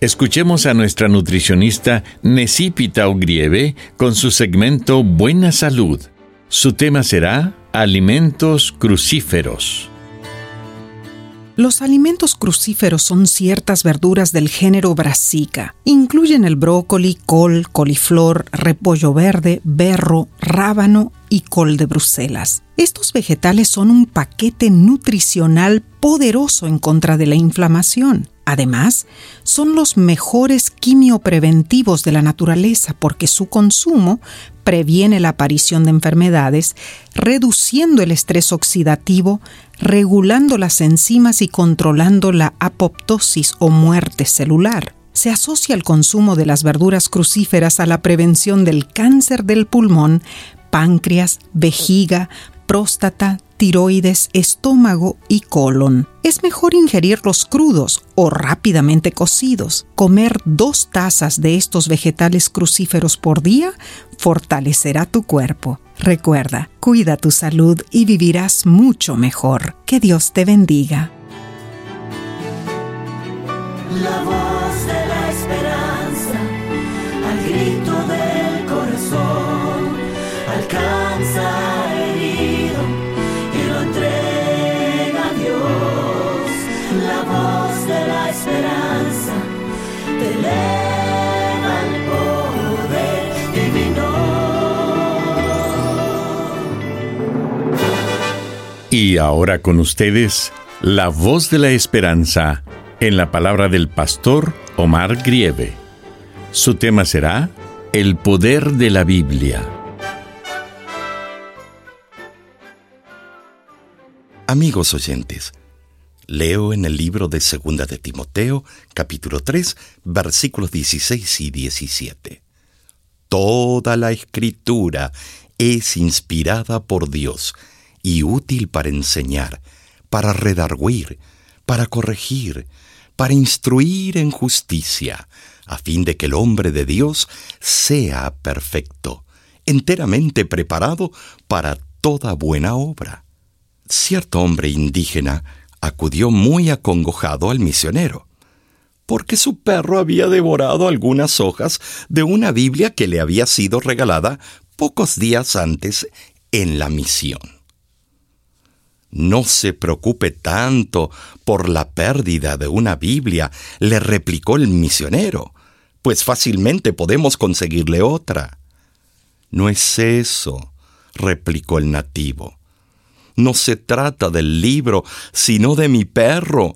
Escuchemos a nuestra nutricionista Necipita Ogrieve con su segmento Buena Salud. Su tema será Alimentos Crucíferos. Los alimentos crucíferos son ciertas verduras del género brassica. Incluyen el brócoli, col, coliflor, repollo verde, berro, rábano y col de Bruselas. Estos vegetales son un paquete nutricional poderoso en contra de la inflamación. Además, son los mejores quimiopreventivos de la naturaleza porque su consumo previene la aparición de enfermedades, reduciendo el estrés oxidativo, regulando las enzimas y controlando la apoptosis o muerte celular. Se asocia el consumo de las verduras crucíferas a la prevención del cáncer del pulmón, páncreas, vejiga, próstata, tiroides, estómago y colon. Es mejor ingerirlos crudos o rápidamente cocidos. Comer dos tazas de estos vegetales crucíferos por día fortalecerá tu cuerpo. Recuerda, cuida tu salud y vivirás mucho mejor. Que Dios te bendiga. La voz de la esperanza, al grito del corazón, alcanza Y ahora con ustedes, la voz de la esperanza en la palabra del pastor Omar Grieve. Su tema será El poder de la Biblia. Amigos oyentes, leo en el libro de Segunda de Timoteo, capítulo 3, versículos 16 y 17. Toda la escritura es inspirada por Dios y útil para enseñar, para redarguir, para corregir, para instruir en justicia, a fin de que el hombre de Dios sea perfecto, enteramente preparado para toda buena obra. Cierto hombre indígena acudió muy acongojado al misionero, porque su perro había devorado algunas hojas de una Biblia que le había sido regalada pocos días antes en la misión. No se preocupe tanto por la pérdida de una Biblia, le replicó el misionero, pues fácilmente podemos conseguirle otra. No es eso, replicó el nativo. No se trata del libro, sino de mi perro,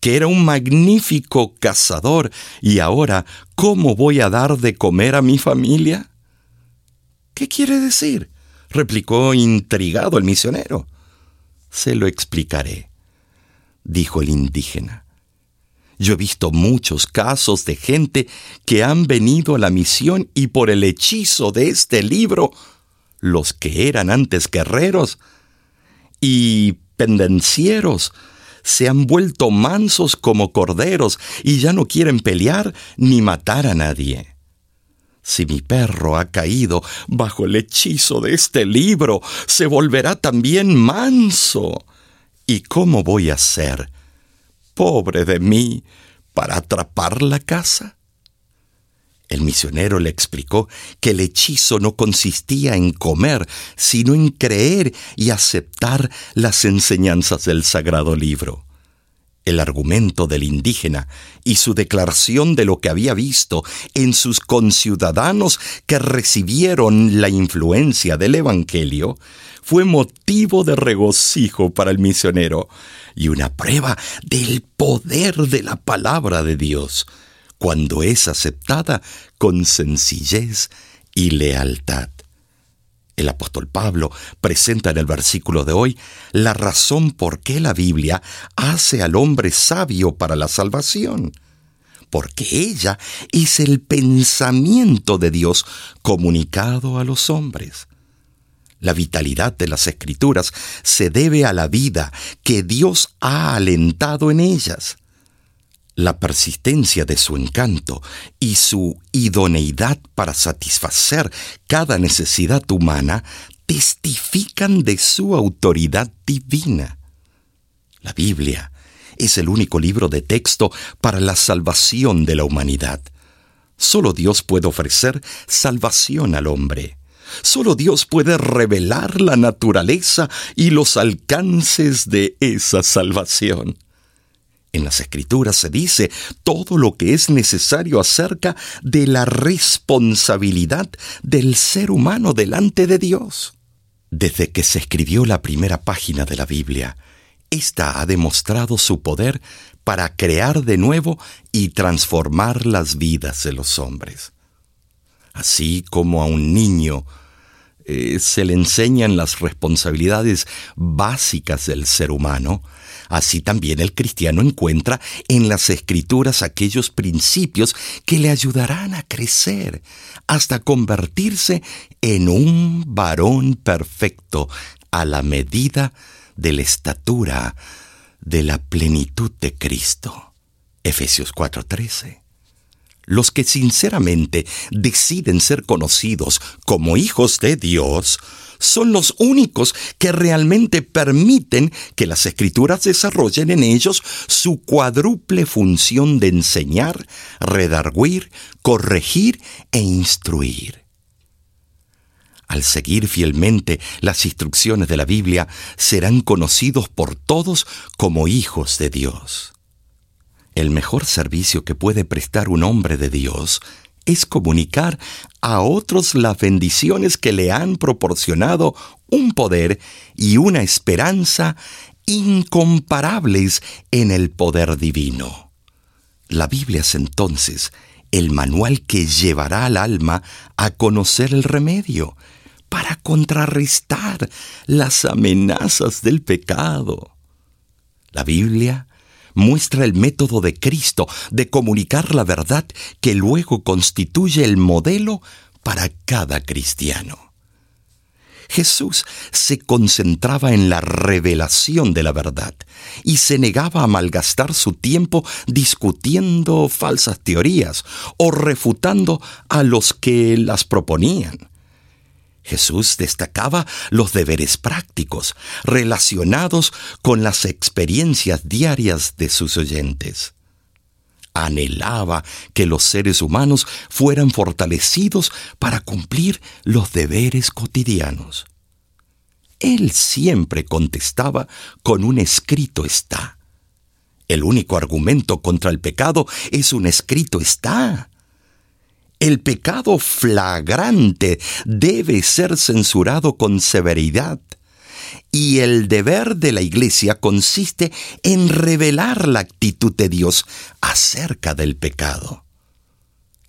que era un magnífico cazador, y ahora, ¿cómo voy a dar de comer a mi familia? ¿Qué quiere decir? replicó intrigado el misionero. Se lo explicaré, dijo el indígena. Yo he visto muchos casos de gente que han venido a la misión y por el hechizo de este libro, los que eran antes guerreros y pendencieros, se han vuelto mansos como corderos y ya no quieren pelear ni matar a nadie. Si mi perro ha caído bajo el hechizo de este libro, se volverá también manso. ¿Y cómo voy a ser, pobre de mí, para atrapar la casa? El misionero le explicó que el hechizo no consistía en comer, sino en creer y aceptar las enseñanzas del sagrado libro. El argumento del indígena y su declaración de lo que había visto en sus conciudadanos que recibieron la influencia del Evangelio fue motivo de regocijo para el misionero y una prueba del poder de la palabra de Dios cuando es aceptada con sencillez y lealtad. El apóstol Pablo presenta en el versículo de hoy la razón por qué la Biblia hace al hombre sabio para la salvación, porque ella es el pensamiento de Dios comunicado a los hombres. La vitalidad de las escrituras se debe a la vida que Dios ha alentado en ellas. La persistencia de su encanto y su idoneidad para satisfacer cada necesidad humana testifican de su autoridad divina. La Biblia es el único libro de texto para la salvación de la humanidad. Solo Dios puede ofrecer salvación al hombre. Solo Dios puede revelar la naturaleza y los alcances de esa salvación. En las escrituras se dice todo lo que es necesario acerca de la responsabilidad del ser humano delante de Dios. Desde que se escribió la primera página de la Biblia, ésta ha demostrado su poder para crear de nuevo y transformar las vidas de los hombres. Así como a un niño eh, se le enseñan las responsabilidades básicas del ser humano, así también el cristiano encuentra en las escrituras aquellos principios que le ayudarán a crecer hasta convertirse en un varón perfecto a la medida de la estatura de la plenitud de Cristo. Efesios 4:13 los que sinceramente deciden ser conocidos como hijos de Dios, son los únicos que realmente permiten que las escrituras desarrollen en ellos su cuádruple función de enseñar, redarguir, corregir e instruir. Al seguir fielmente las instrucciones de la Biblia, serán conocidos por todos como hijos de Dios. El mejor servicio que puede prestar un hombre de Dios es comunicar a otros las bendiciones que le han proporcionado un poder y una esperanza incomparables en el poder divino. La Biblia es entonces el manual que llevará al alma a conocer el remedio para contrarrestar las amenazas del pecado. La Biblia muestra el método de Cristo de comunicar la verdad que luego constituye el modelo para cada cristiano. Jesús se concentraba en la revelación de la verdad y se negaba a malgastar su tiempo discutiendo falsas teorías o refutando a los que las proponían. Jesús destacaba los deberes prácticos relacionados con las experiencias diarias de sus oyentes. Anhelaba que los seres humanos fueran fortalecidos para cumplir los deberes cotidianos. Él siempre contestaba con un escrito está. El único argumento contra el pecado es un escrito está. El pecado flagrante debe ser censurado con severidad. Y el deber de la Iglesia consiste en revelar la actitud de Dios acerca del pecado.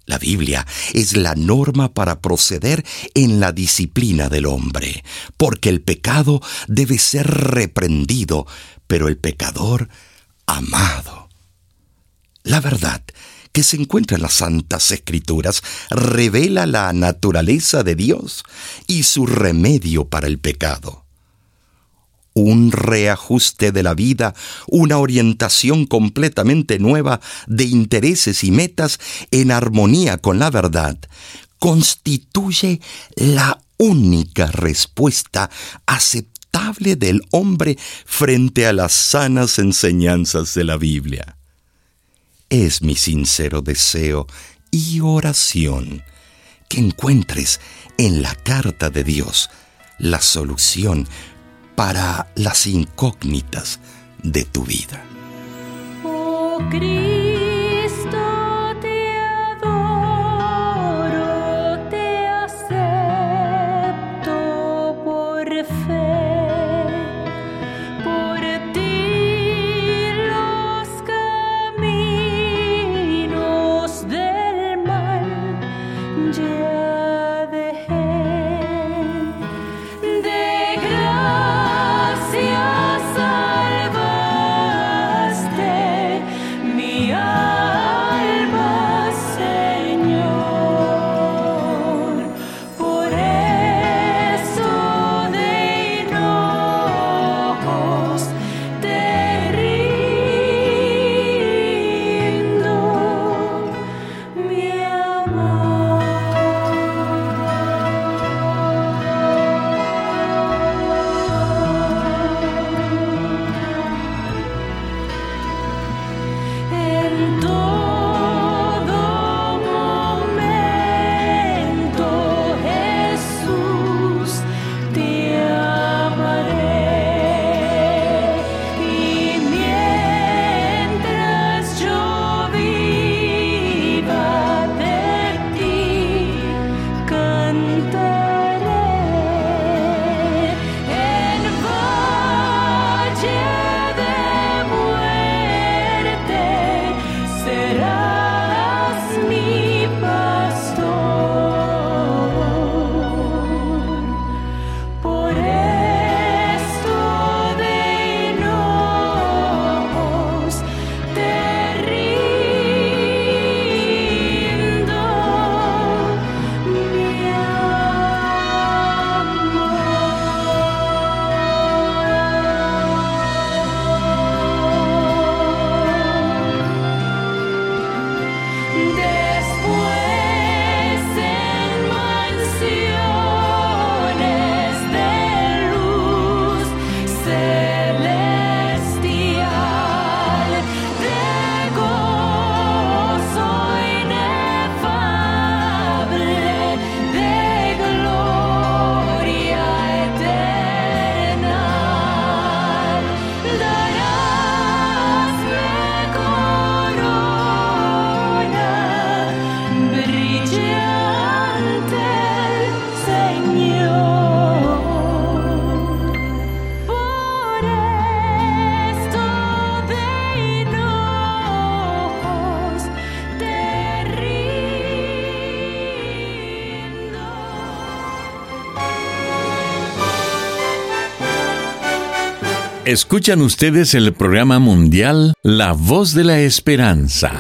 La Biblia es la norma para proceder en la disciplina del hombre, porque el pecado debe ser reprendido, pero el pecador amado. La verdad que se encuentra en las Santas Escrituras revela la naturaleza de Dios y su remedio para el pecado. Un reajuste de la vida, una orientación completamente nueva de intereses y metas en armonía con la verdad, constituye la única respuesta aceptable del hombre frente a las sanas enseñanzas de la Biblia. Es mi sincero deseo y oración, que encuentres en la carta de Dios la solución para las incógnitas de tu vida. Oh, 多。Escuchan ustedes el programa mundial La Voz de la Esperanza.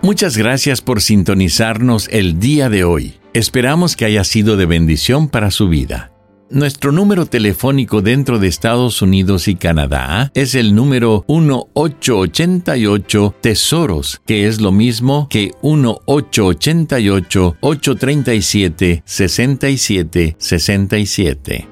Muchas gracias por sintonizarnos el día de hoy. Esperamos que haya sido de bendición para su vida. Nuestro número telefónico dentro de Estados Unidos y Canadá es el número 1888 Tesoros, que es lo mismo que 1888 837 6767.